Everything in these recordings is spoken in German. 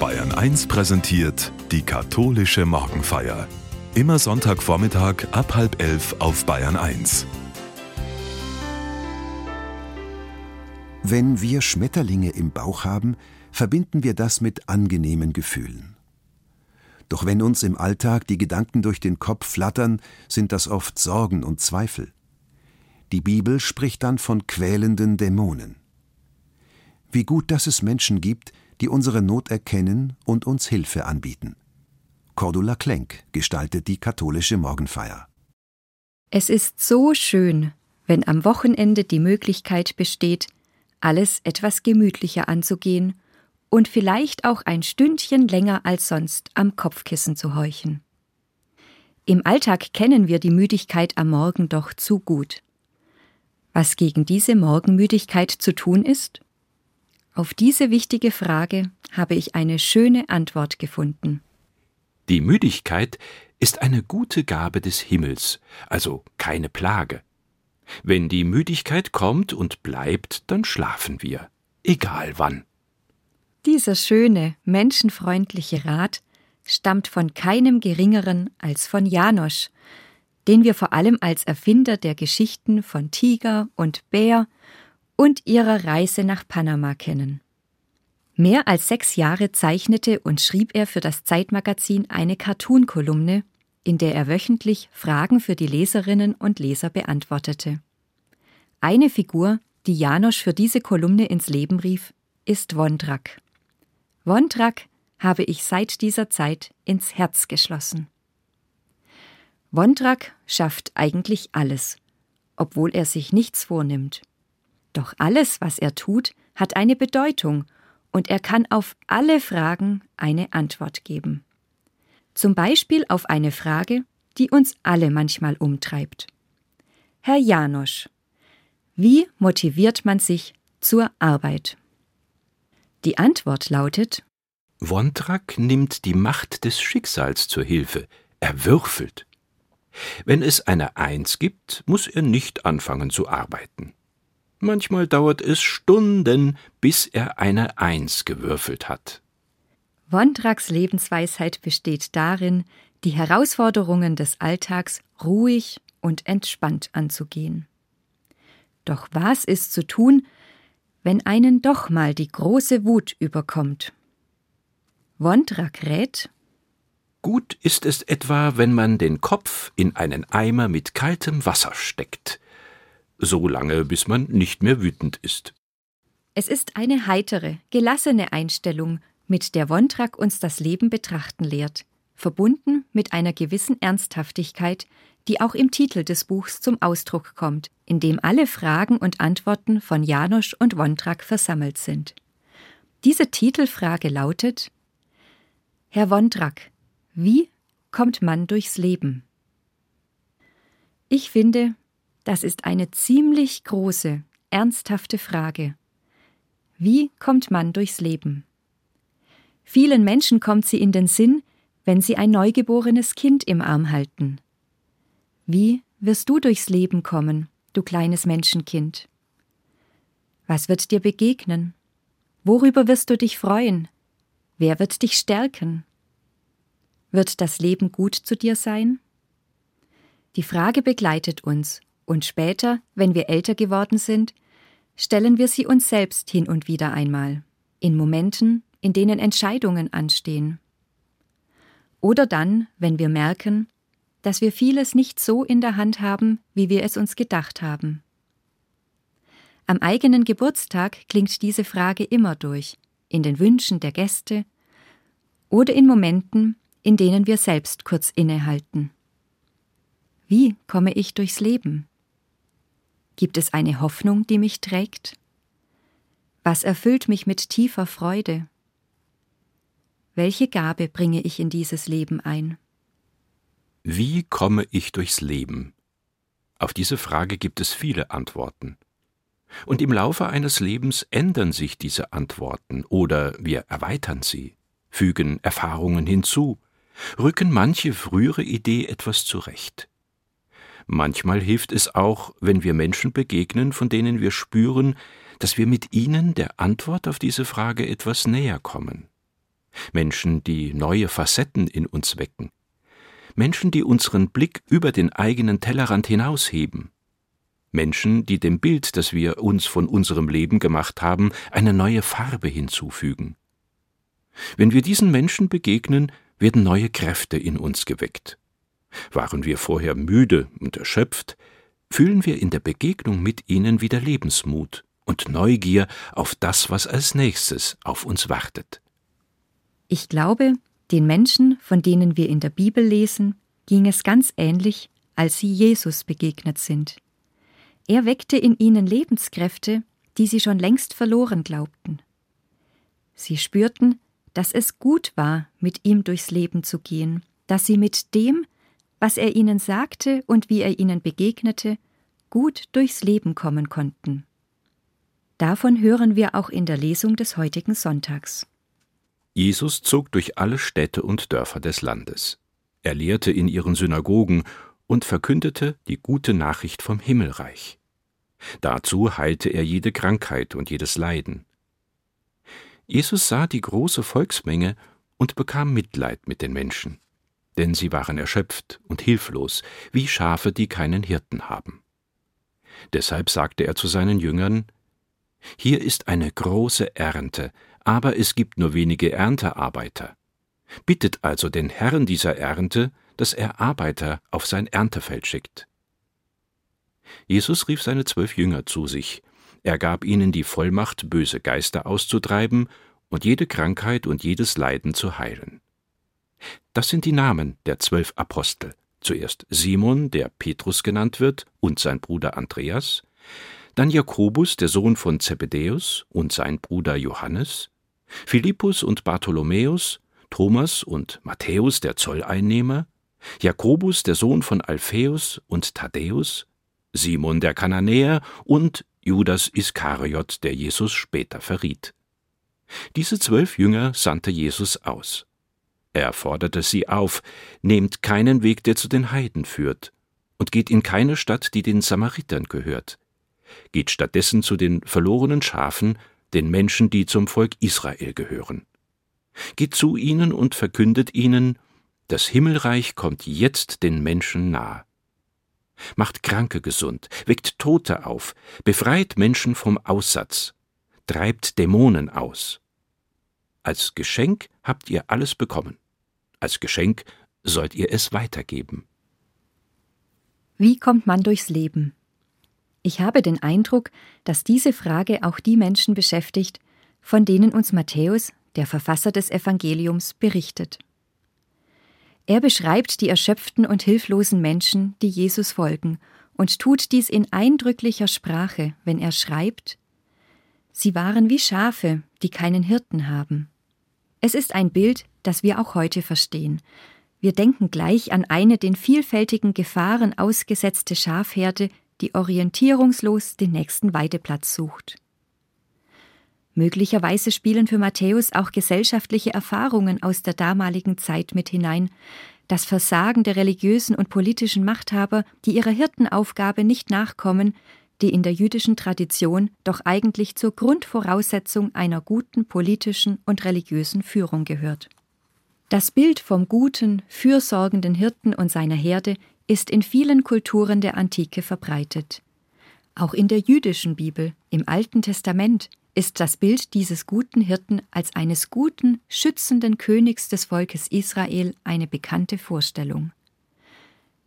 Bayern 1 präsentiert die katholische Morgenfeier. Immer Sonntagvormittag ab halb elf auf Bayern 1. Wenn wir Schmetterlinge im Bauch haben, verbinden wir das mit angenehmen Gefühlen. Doch wenn uns im Alltag die Gedanken durch den Kopf flattern, sind das oft Sorgen und Zweifel. Die Bibel spricht dann von quälenden Dämonen. Wie gut, dass es Menschen gibt, die unsere Not erkennen und uns Hilfe anbieten. Cordula Klenk gestaltet die katholische Morgenfeier. Es ist so schön, wenn am Wochenende die Möglichkeit besteht, alles etwas gemütlicher anzugehen und vielleicht auch ein Stündchen länger als sonst am Kopfkissen zu horchen. Im Alltag kennen wir die Müdigkeit am Morgen doch zu gut. Was gegen diese Morgenmüdigkeit zu tun ist? Auf diese wichtige Frage habe ich eine schöne Antwort gefunden. Die Müdigkeit ist eine gute Gabe des Himmels, also keine Plage. Wenn die Müdigkeit kommt und bleibt, dann schlafen wir, egal wann. Dieser schöne, menschenfreundliche Rat stammt von keinem geringeren als von Janosch, den wir vor allem als Erfinder der Geschichten von Tiger und Bär und ihrer Reise nach Panama kennen. Mehr als sechs Jahre zeichnete und schrieb er für das Zeitmagazin eine Cartoon-Kolumne, in der er wöchentlich Fragen für die Leserinnen und Leser beantwortete. Eine Figur, die Janosch für diese Kolumne ins Leben rief, ist Wondrak. Wondrak habe ich seit dieser Zeit ins Herz geschlossen. Wondrak schafft eigentlich alles, obwohl er sich nichts vornimmt. Doch alles, was er tut, hat eine Bedeutung und er kann auf alle Fragen eine Antwort geben. Zum Beispiel auf eine Frage, die uns alle manchmal umtreibt. Herr Janosch, wie motiviert man sich zur Arbeit? Die Antwort lautet Wontrak nimmt die Macht des Schicksals zur Hilfe, er würfelt. Wenn es eine Eins gibt, muss er nicht anfangen zu arbeiten. Manchmal dauert es Stunden, bis er eine Eins gewürfelt hat. Wondraks Lebensweisheit besteht darin, die Herausforderungen des Alltags ruhig und entspannt anzugehen. Doch was ist zu tun, wenn einen doch mal die große Wut überkommt. Wondrak rät Gut ist es etwa, wenn man den Kopf in einen Eimer mit kaltem Wasser steckt, so lange bis man nicht mehr wütend ist. Es ist eine heitere, gelassene Einstellung, mit der Wondrak uns das Leben betrachten lehrt, verbunden mit einer gewissen Ernsthaftigkeit, die auch im Titel des Buchs zum Ausdruck kommt, in dem alle Fragen und Antworten von Janosch und Wondrak versammelt sind. Diese Titelfrage lautet Herr Wondrak, wie kommt man durchs Leben? Ich finde, das ist eine ziemlich große, ernsthafte Frage. Wie kommt man durchs Leben? Vielen Menschen kommt sie in den Sinn, wenn sie ein neugeborenes Kind im Arm halten. Wie wirst du durchs Leben kommen, du kleines Menschenkind? Was wird dir begegnen? Worüber wirst du dich freuen? Wer wird dich stärken? Wird das Leben gut zu dir sein? Die Frage begleitet uns, und später, wenn wir älter geworden sind, stellen wir sie uns selbst hin und wieder einmal, in Momenten, in denen Entscheidungen anstehen. Oder dann, wenn wir merken, dass wir vieles nicht so in der Hand haben, wie wir es uns gedacht haben. Am eigenen Geburtstag klingt diese Frage immer durch, in den Wünschen der Gäste oder in Momenten, in denen wir selbst kurz innehalten. Wie komme ich durchs Leben? Gibt es eine Hoffnung, die mich trägt? Was erfüllt mich mit tiefer Freude? Welche Gabe bringe ich in dieses Leben ein? Wie komme ich durchs Leben? Auf diese Frage gibt es viele Antworten. Und im Laufe eines Lebens ändern sich diese Antworten oder wir erweitern sie, fügen Erfahrungen hinzu, rücken manche frühere Idee etwas zurecht. Manchmal hilft es auch, wenn wir Menschen begegnen, von denen wir spüren, dass wir mit ihnen der Antwort auf diese Frage etwas näher kommen. Menschen, die neue Facetten in uns wecken, Menschen, die unseren Blick über den eigenen Tellerrand hinausheben, Menschen, die dem Bild, das wir uns von unserem Leben gemacht haben, eine neue Farbe hinzufügen. Wenn wir diesen Menschen begegnen, werden neue Kräfte in uns geweckt. Waren wir vorher müde und erschöpft, fühlen wir in der Begegnung mit ihnen wieder Lebensmut und Neugier auf das, was als nächstes auf uns wartet. Ich glaube, den Menschen, von denen wir in der Bibel lesen, ging es ganz ähnlich, als sie Jesus begegnet sind. Er weckte in ihnen Lebenskräfte, die sie schon längst verloren glaubten. Sie spürten, dass es gut war, mit ihm durchs Leben zu gehen, dass sie mit dem, was er ihnen sagte und wie er ihnen begegnete, gut durchs Leben kommen konnten. Davon hören wir auch in der Lesung des heutigen Sonntags. Jesus zog durch alle Städte und Dörfer des Landes. Er lehrte in ihren Synagogen und verkündete die gute Nachricht vom Himmelreich. Dazu heilte er jede Krankheit und jedes Leiden. Jesus sah die große Volksmenge und bekam Mitleid mit den Menschen, denn sie waren erschöpft und hilflos, wie Schafe, die keinen Hirten haben. Deshalb sagte er zu seinen Jüngern Hier ist eine große Ernte, aber es gibt nur wenige Erntearbeiter. Bittet also den Herrn dieser Ernte, dass er Arbeiter auf sein Erntefeld schickt. Jesus rief seine zwölf Jünger zu sich, er gab ihnen die Vollmacht, böse Geister auszutreiben und jede Krankheit und jedes Leiden zu heilen. Das sind die Namen der zwölf Apostel. Zuerst Simon, der Petrus genannt wird, und sein Bruder Andreas, dann Jakobus, der Sohn von Zebedäus, und sein Bruder Johannes, Philippus und Bartholomäus, Thomas und Matthäus, der Zolleinnehmer, Jakobus, der Sohn von Alpheus und Thaddäus, Simon der Kananäer und Judas Iskariot, der Jesus später verriet. Diese zwölf Jünger sandte Jesus aus. Er forderte sie auf, nehmt keinen Weg, der zu den Heiden führt, und geht in keine Stadt, die den Samaritern gehört. Geht stattdessen zu den verlorenen Schafen, den Menschen, die zum Volk Israel gehören. Geht zu ihnen und verkündet ihnen, das Himmelreich kommt jetzt den Menschen nahe macht Kranke gesund, weckt Tote auf, befreit Menschen vom Aussatz, treibt Dämonen aus. Als Geschenk habt ihr alles bekommen. Als Geschenk sollt ihr es weitergeben. Wie kommt man durchs Leben? Ich habe den Eindruck, dass diese Frage auch die Menschen beschäftigt, von denen uns Matthäus, der Verfasser des Evangeliums, berichtet. Er beschreibt die erschöpften und hilflosen Menschen, die Jesus folgen, und tut dies in eindrücklicher Sprache, wenn er schreibt Sie waren wie Schafe, die keinen Hirten haben. Es ist ein Bild, das wir auch heute verstehen. Wir denken gleich an eine den vielfältigen Gefahren ausgesetzte Schafherde, die orientierungslos den nächsten Weideplatz sucht. Möglicherweise spielen für Matthäus auch gesellschaftliche Erfahrungen aus der damaligen Zeit mit hinein, das Versagen der religiösen und politischen Machthaber, die ihrer Hirtenaufgabe nicht nachkommen, die in der jüdischen Tradition doch eigentlich zur Grundvoraussetzung einer guten politischen und religiösen Führung gehört. Das Bild vom guten, fürsorgenden Hirten und seiner Herde ist in vielen Kulturen der Antike verbreitet. Auch in der jüdischen Bibel, im Alten Testament, ist das Bild dieses guten Hirten als eines guten, schützenden Königs des Volkes Israel eine bekannte Vorstellung.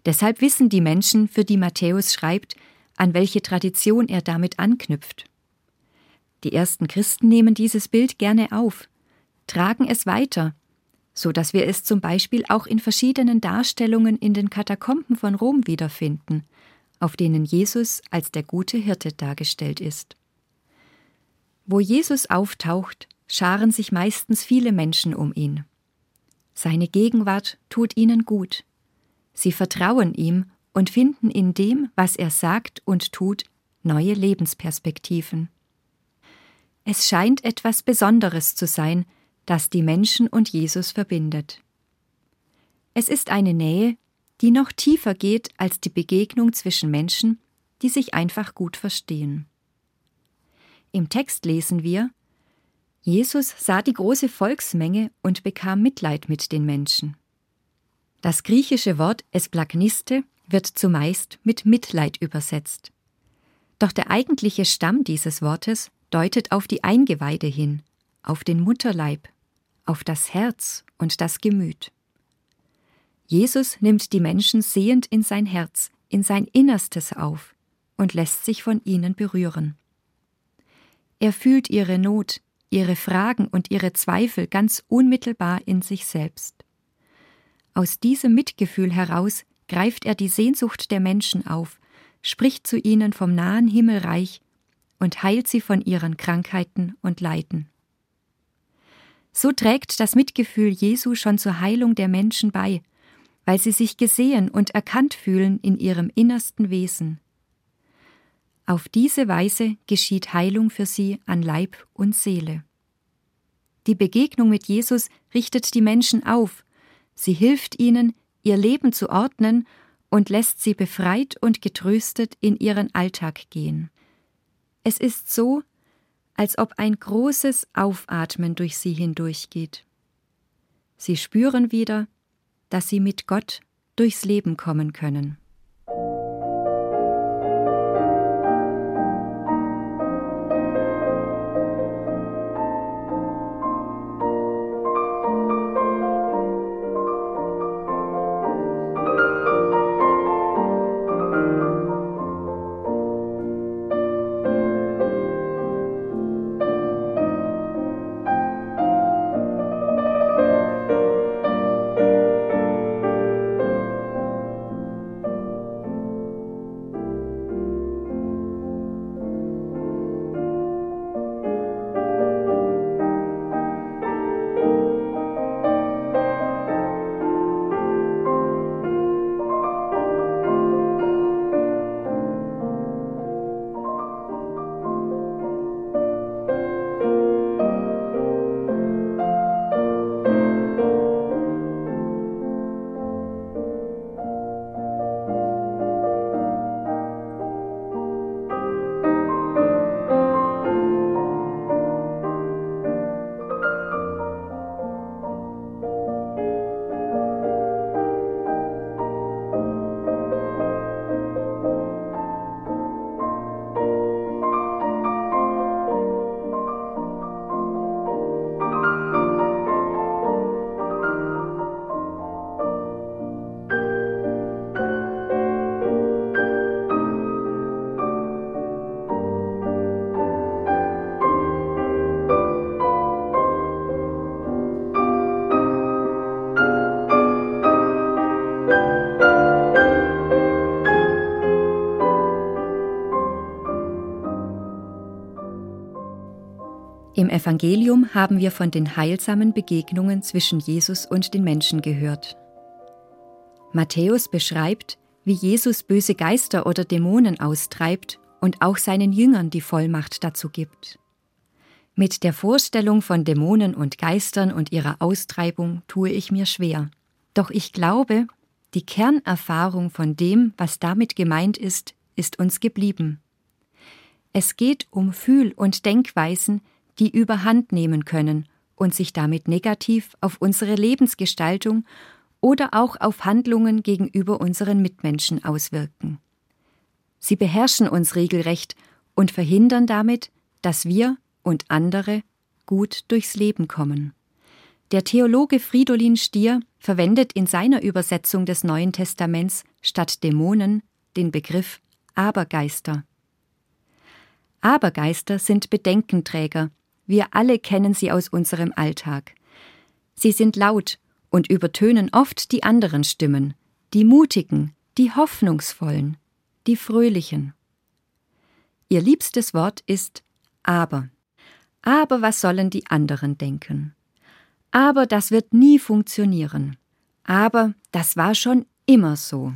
Deshalb wissen die Menschen, für die Matthäus schreibt, an welche Tradition er damit anknüpft. Die ersten Christen nehmen dieses Bild gerne auf, tragen es weiter, so dass wir es zum Beispiel auch in verschiedenen Darstellungen in den Katakomben von Rom wiederfinden, auf denen Jesus als der gute Hirte dargestellt ist. Wo Jesus auftaucht, scharen sich meistens viele Menschen um ihn. Seine Gegenwart tut ihnen gut. Sie vertrauen ihm und finden in dem, was er sagt und tut, neue Lebensperspektiven. Es scheint etwas Besonderes zu sein, das die Menschen und Jesus verbindet. Es ist eine Nähe, die noch tiefer geht als die Begegnung zwischen Menschen, die sich einfach gut verstehen. Im Text lesen wir Jesus sah die große Volksmenge und bekam Mitleid mit den Menschen. Das griechische Wort Esplagniste wird zumeist mit Mitleid übersetzt. Doch der eigentliche Stamm dieses Wortes deutet auf die Eingeweide hin, auf den Mutterleib, auf das Herz und das Gemüt. Jesus nimmt die Menschen sehend in sein Herz, in sein Innerstes auf und lässt sich von ihnen berühren. Er fühlt ihre Not, ihre Fragen und ihre Zweifel ganz unmittelbar in sich selbst. Aus diesem Mitgefühl heraus greift er die Sehnsucht der Menschen auf, spricht zu ihnen vom nahen Himmelreich und heilt sie von ihren Krankheiten und Leiden. So trägt das Mitgefühl Jesu schon zur Heilung der Menschen bei, weil sie sich gesehen und erkannt fühlen in ihrem innersten Wesen. Auf diese Weise geschieht Heilung für sie an Leib und Seele. Die Begegnung mit Jesus richtet die Menschen auf, sie hilft ihnen, ihr Leben zu ordnen und lässt sie befreit und getröstet in ihren Alltag gehen. Es ist so, als ob ein großes Aufatmen durch sie hindurchgeht. Sie spüren wieder, dass sie mit Gott durchs Leben kommen können. Im Evangelium haben wir von den heilsamen Begegnungen zwischen Jesus und den Menschen gehört. Matthäus beschreibt, wie Jesus böse Geister oder Dämonen austreibt und auch seinen Jüngern die Vollmacht dazu gibt. Mit der Vorstellung von Dämonen und Geistern und ihrer Austreibung tue ich mir schwer. Doch ich glaube, die Kernerfahrung von dem, was damit gemeint ist, ist uns geblieben. Es geht um Fühl- und Denkweisen, die überhand nehmen können und sich damit negativ auf unsere Lebensgestaltung oder auch auf Handlungen gegenüber unseren Mitmenschen auswirken. Sie beherrschen uns regelrecht und verhindern damit, dass wir und andere gut durchs Leben kommen. Der Theologe Fridolin Stier verwendet in seiner Übersetzung des Neuen Testaments statt Dämonen den Begriff Abergeister. Abergeister sind Bedenkenträger, wir alle kennen sie aus unserem Alltag. Sie sind laut und übertönen oft die anderen Stimmen, die mutigen, die hoffnungsvollen, die fröhlichen. Ihr liebstes Wort ist aber. Aber was sollen die anderen denken? Aber das wird nie funktionieren. Aber das war schon immer so.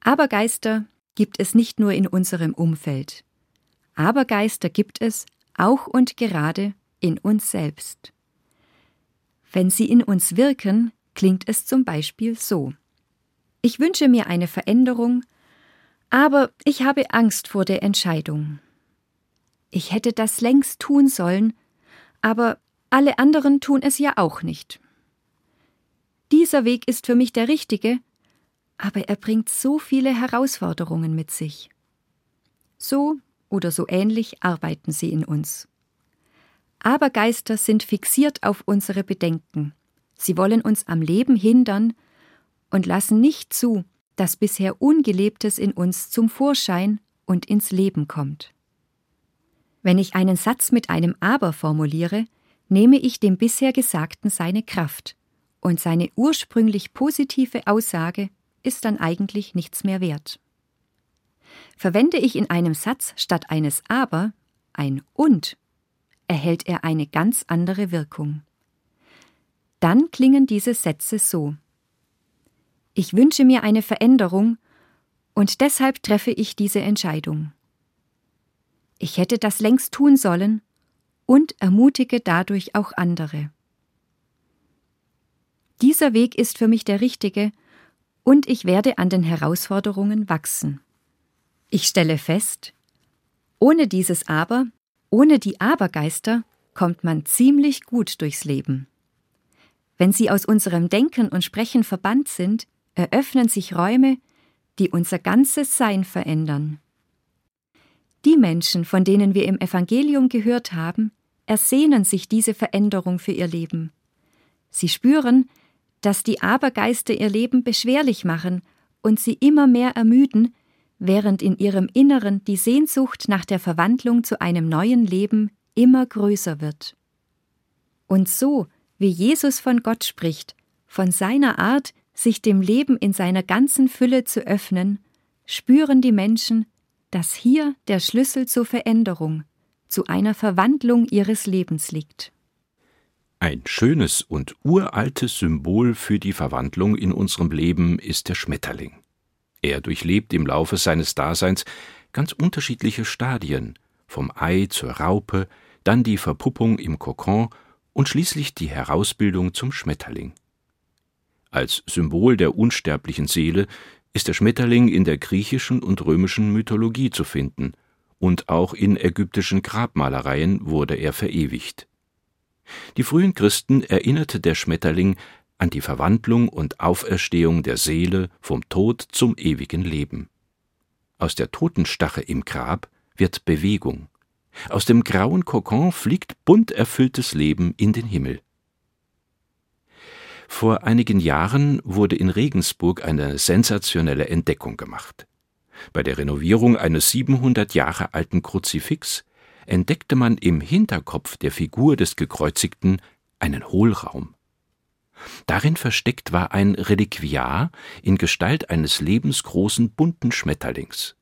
Abergeister gibt es nicht nur in unserem Umfeld. Abergeister gibt es auch und gerade in uns selbst. Wenn sie in uns wirken, klingt es zum Beispiel so. Ich wünsche mir eine Veränderung, aber ich habe Angst vor der Entscheidung. Ich hätte das längst tun sollen, Aber alle anderen tun es ja auch nicht. Dieser Weg ist für mich der richtige, aber er bringt so viele Herausforderungen mit sich. So oder so ähnlich arbeiten sie in uns. Abergeister sind fixiert auf unsere Bedenken. Sie wollen uns am Leben hindern und lassen nicht zu, dass bisher Ungelebtes in uns zum Vorschein und ins Leben kommt. Wenn ich einen Satz mit einem Aber formuliere, nehme ich dem bisher Gesagten seine Kraft, und seine ursprünglich positive Aussage ist dann eigentlich nichts mehr wert. Verwende ich in einem Satz statt eines Aber ein und, erhält er eine ganz andere Wirkung. Dann klingen diese Sätze so Ich wünsche mir eine Veränderung, und deshalb treffe ich diese Entscheidung. Ich hätte das längst tun sollen und ermutige dadurch auch andere. Dieser Weg ist für mich der richtige, und ich werde an den Herausforderungen wachsen. Ich stelle fest, ohne dieses Aber, ohne die Abergeister, kommt man ziemlich gut durchs Leben. Wenn sie aus unserem Denken und Sprechen verbannt sind, eröffnen sich Räume, die unser ganzes Sein verändern. Die Menschen, von denen wir im Evangelium gehört haben, ersehnen sich diese Veränderung für ihr Leben. Sie spüren, dass die Abergeister ihr Leben beschwerlich machen und sie immer mehr ermüden, während in ihrem Inneren die Sehnsucht nach der Verwandlung zu einem neuen Leben immer größer wird. Und so, wie Jesus von Gott spricht, von seiner Art, sich dem Leben in seiner ganzen Fülle zu öffnen, spüren die Menschen, dass hier der Schlüssel zur Veränderung, zu einer Verwandlung ihres Lebens liegt. Ein schönes und uraltes Symbol für die Verwandlung in unserem Leben ist der Schmetterling. Er durchlebt im Laufe seines Daseins ganz unterschiedliche Stadien, vom Ei zur Raupe, dann die Verpuppung im Kokon und schließlich die Herausbildung zum Schmetterling. Als Symbol der unsterblichen Seele ist der Schmetterling in der griechischen und römischen Mythologie zu finden, und auch in ägyptischen Grabmalereien wurde er verewigt. Die frühen Christen erinnerte der Schmetterling an die Verwandlung und Auferstehung der Seele vom Tod zum ewigen Leben. Aus der Totenstache im Grab wird Bewegung. Aus dem grauen Kokon fliegt bunt erfülltes Leben in den Himmel. Vor einigen Jahren wurde in Regensburg eine sensationelle Entdeckung gemacht. Bei der Renovierung eines 700 Jahre alten Kruzifix entdeckte man im Hinterkopf der Figur des Gekreuzigten einen Hohlraum. Darin versteckt war ein Reliquiar in Gestalt eines lebensgroßen bunten Schmetterlings.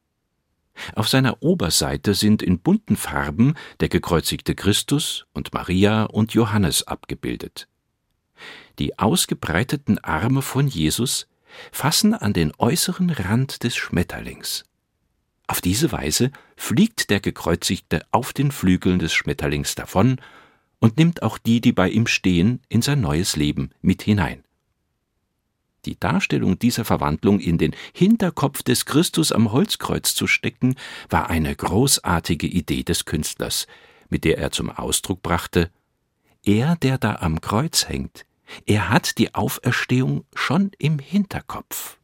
Auf seiner Oberseite sind in bunten Farben der gekreuzigte Christus und Maria und Johannes abgebildet. Die ausgebreiteten Arme von Jesus fassen an den äußeren Rand des Schmetterlings. Auf diese Weise fliegt der Gekreuzigte auf den Flügeln des Schmetterlings davon und nimmt auch die, die bei ihm stehen, in sein neues Leben mit hinein. Die Darstellung dieser Verwandlung in den Hinterkopf des Christus am Holzkreuz zu stecken, war eine großartige Idee des Künstlers, mit der er zum Ausdruck brachte, er, der da am Kreuz hängt, er hat die Auferstehung schon im Hinterkopf.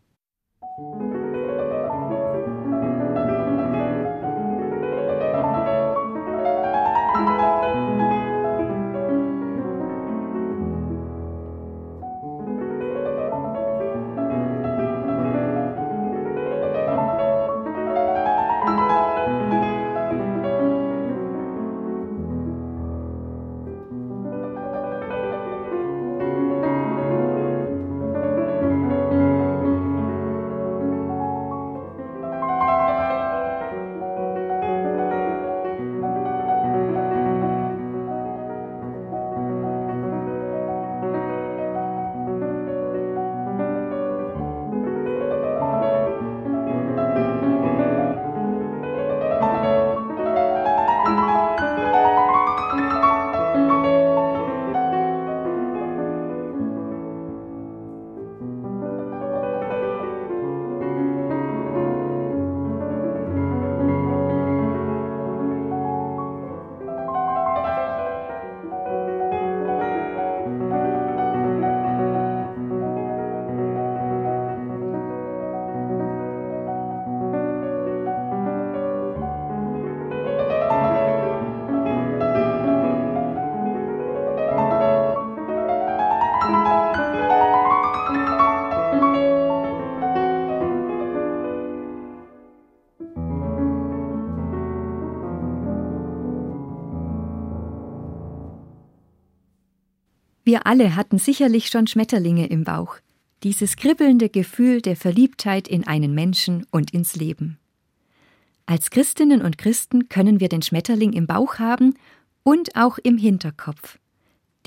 Wir alle hatten sicherlich schon Schmetterlinge im Bauch, dieses kribbelnde Gefühl der Verliebtheit in einen Menschen und ins Leben. Als Christinnen und Christen können wir den Schmetterling im Bauch haben und auch im Hinterkopf.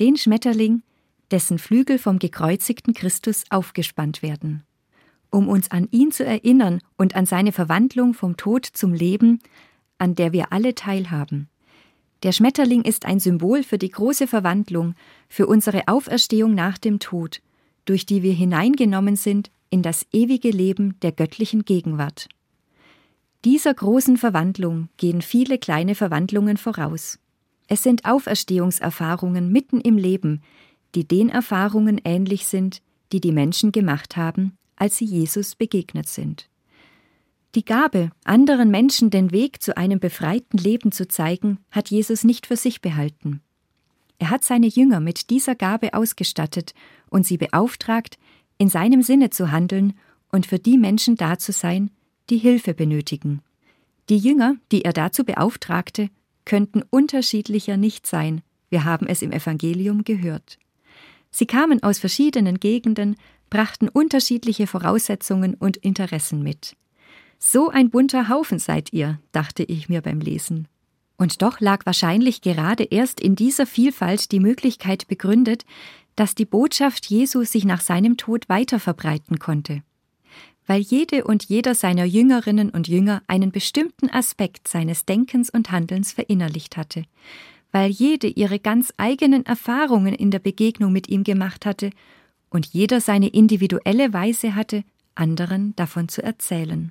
Den Schmetterling, dessen Flügel vom gekreuzigten Christus aufgespannt werden. Um uns an ihn zu erinnern und an seine Verwandlung vom Tod zum Leben, an der wir alle teilhaben. Der Schmetterling ist ein Symbol für die große Verwandlung, für unsere Auferstehung nach dem Tod, durch die wir hineingenommen sind in das ewige Leben der göttlichen Gegenwart. Dieser großen Verwandlung gehen viele kleine Verwandlungen voraus. Es sind Auferstehungserfahrungen mitten im Leben, die den Erfahrungen ähnlich sind, die die Menschen gemacht haben, als sie Jesus begegnet sind. Die Gabe, anderen Menschen den Weg zu einem befreiten Leben zu zeigen, hat Jesus nicht für sich behalten. Er hat seine Jünger mit dieser Gabe ausgestattet und sie beauftragt, in seinem Sinne zu handeln und für die Menschen da zu sein, die Hilfe benötigen. Die Jünger, die er dazu beauftragte, könnten unterschiedlicher nicht sein, wir haben es im Evangelium gehört. Sie kamen aus verschiedenen Gegenden, brachten unterschiedliche Voraussetzungen und Interessen mit. So ein bunter Haufen seid ihr, dachte ich mir beim Lesen. Und doch lag wahrscheinlich gerade erst in dieser Vielfalt die Möglichkeit begründet, dass die Botschaft Jesu sich nach seinem Tod weiter verbreiten konnte. Weil jede und jeder seiner Jüngerinnen und Jünger einen bestimmten Aspekt seines Denkens und Handelns verinnerlicht hatte, weil jede ihre ganz eigenen Erfahrungen in der Begegnung mit ihm gemacht hatte und jeder seine individuelle Weise hatte, anderen davon zu erzählen.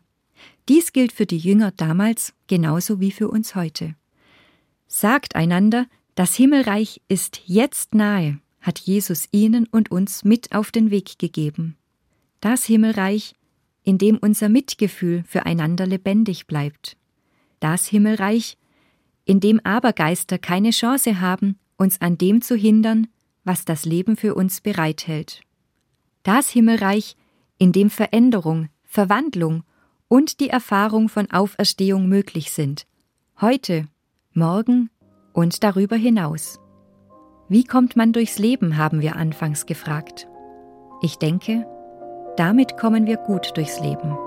Dies gilt für die Jünger damals genauso wie für uns heute. Sagt einander, das Himmelreich ist jetzt nahe, hat Jesus ihnen und uns mit auf den Weg gegeben. Das Himmelreich, in dem unser Mitgefühl füreinander lebendig bleibt. Das Himmelreich, in dem Abergeister keine Chance haben, uns an dem zu hindern, was das Leben für uns bereithält. Das Himmelreich, in dem Veränderung, Verwandlung und die Erfahrung von Auferstehung möglich sind, heute, morgen und darüber hinaus. Wie kommt man durchs Leben, haben wir anfangs gefragt. Ich denke, damit kommen wir gut durchs Leben.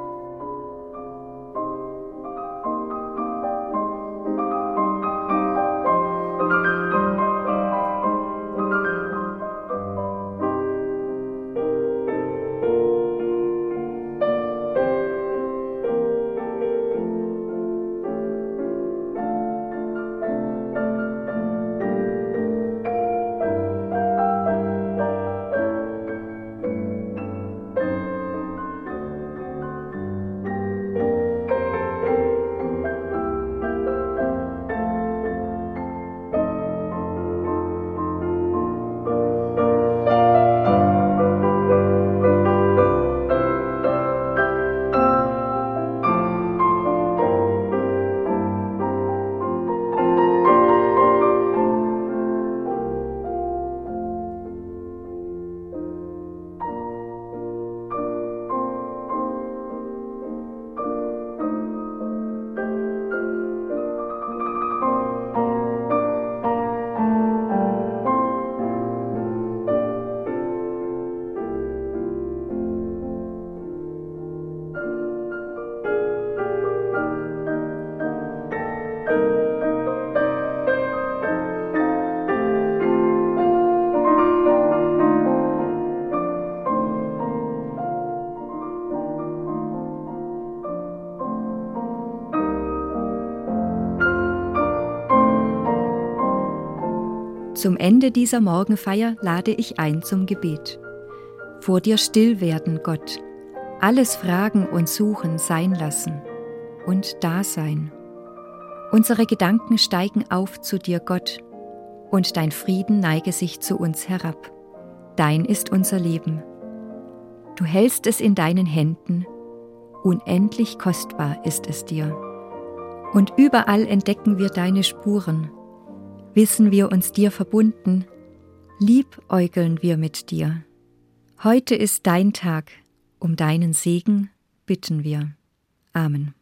Zum Ende dieser Morgenfeier lade ich ein zum Gebet. Vor dir still werden, Gott, alles Fragen und Suchen sein lassen und da sein. Unsere Gedanken steigen auf zu dir, Gott, und dein Frieden neige sich zu uns herab. Dein ist unser Leben. Du hältst es in deinen Händen, unendlich kostbar ist es dir. Und überall entdecken wir deine Spuren, wissen wir uns dir verbunden, liebäugeln wir mit dir. Heute ist dein Tag, um deinen Segen bitten wir. Amen.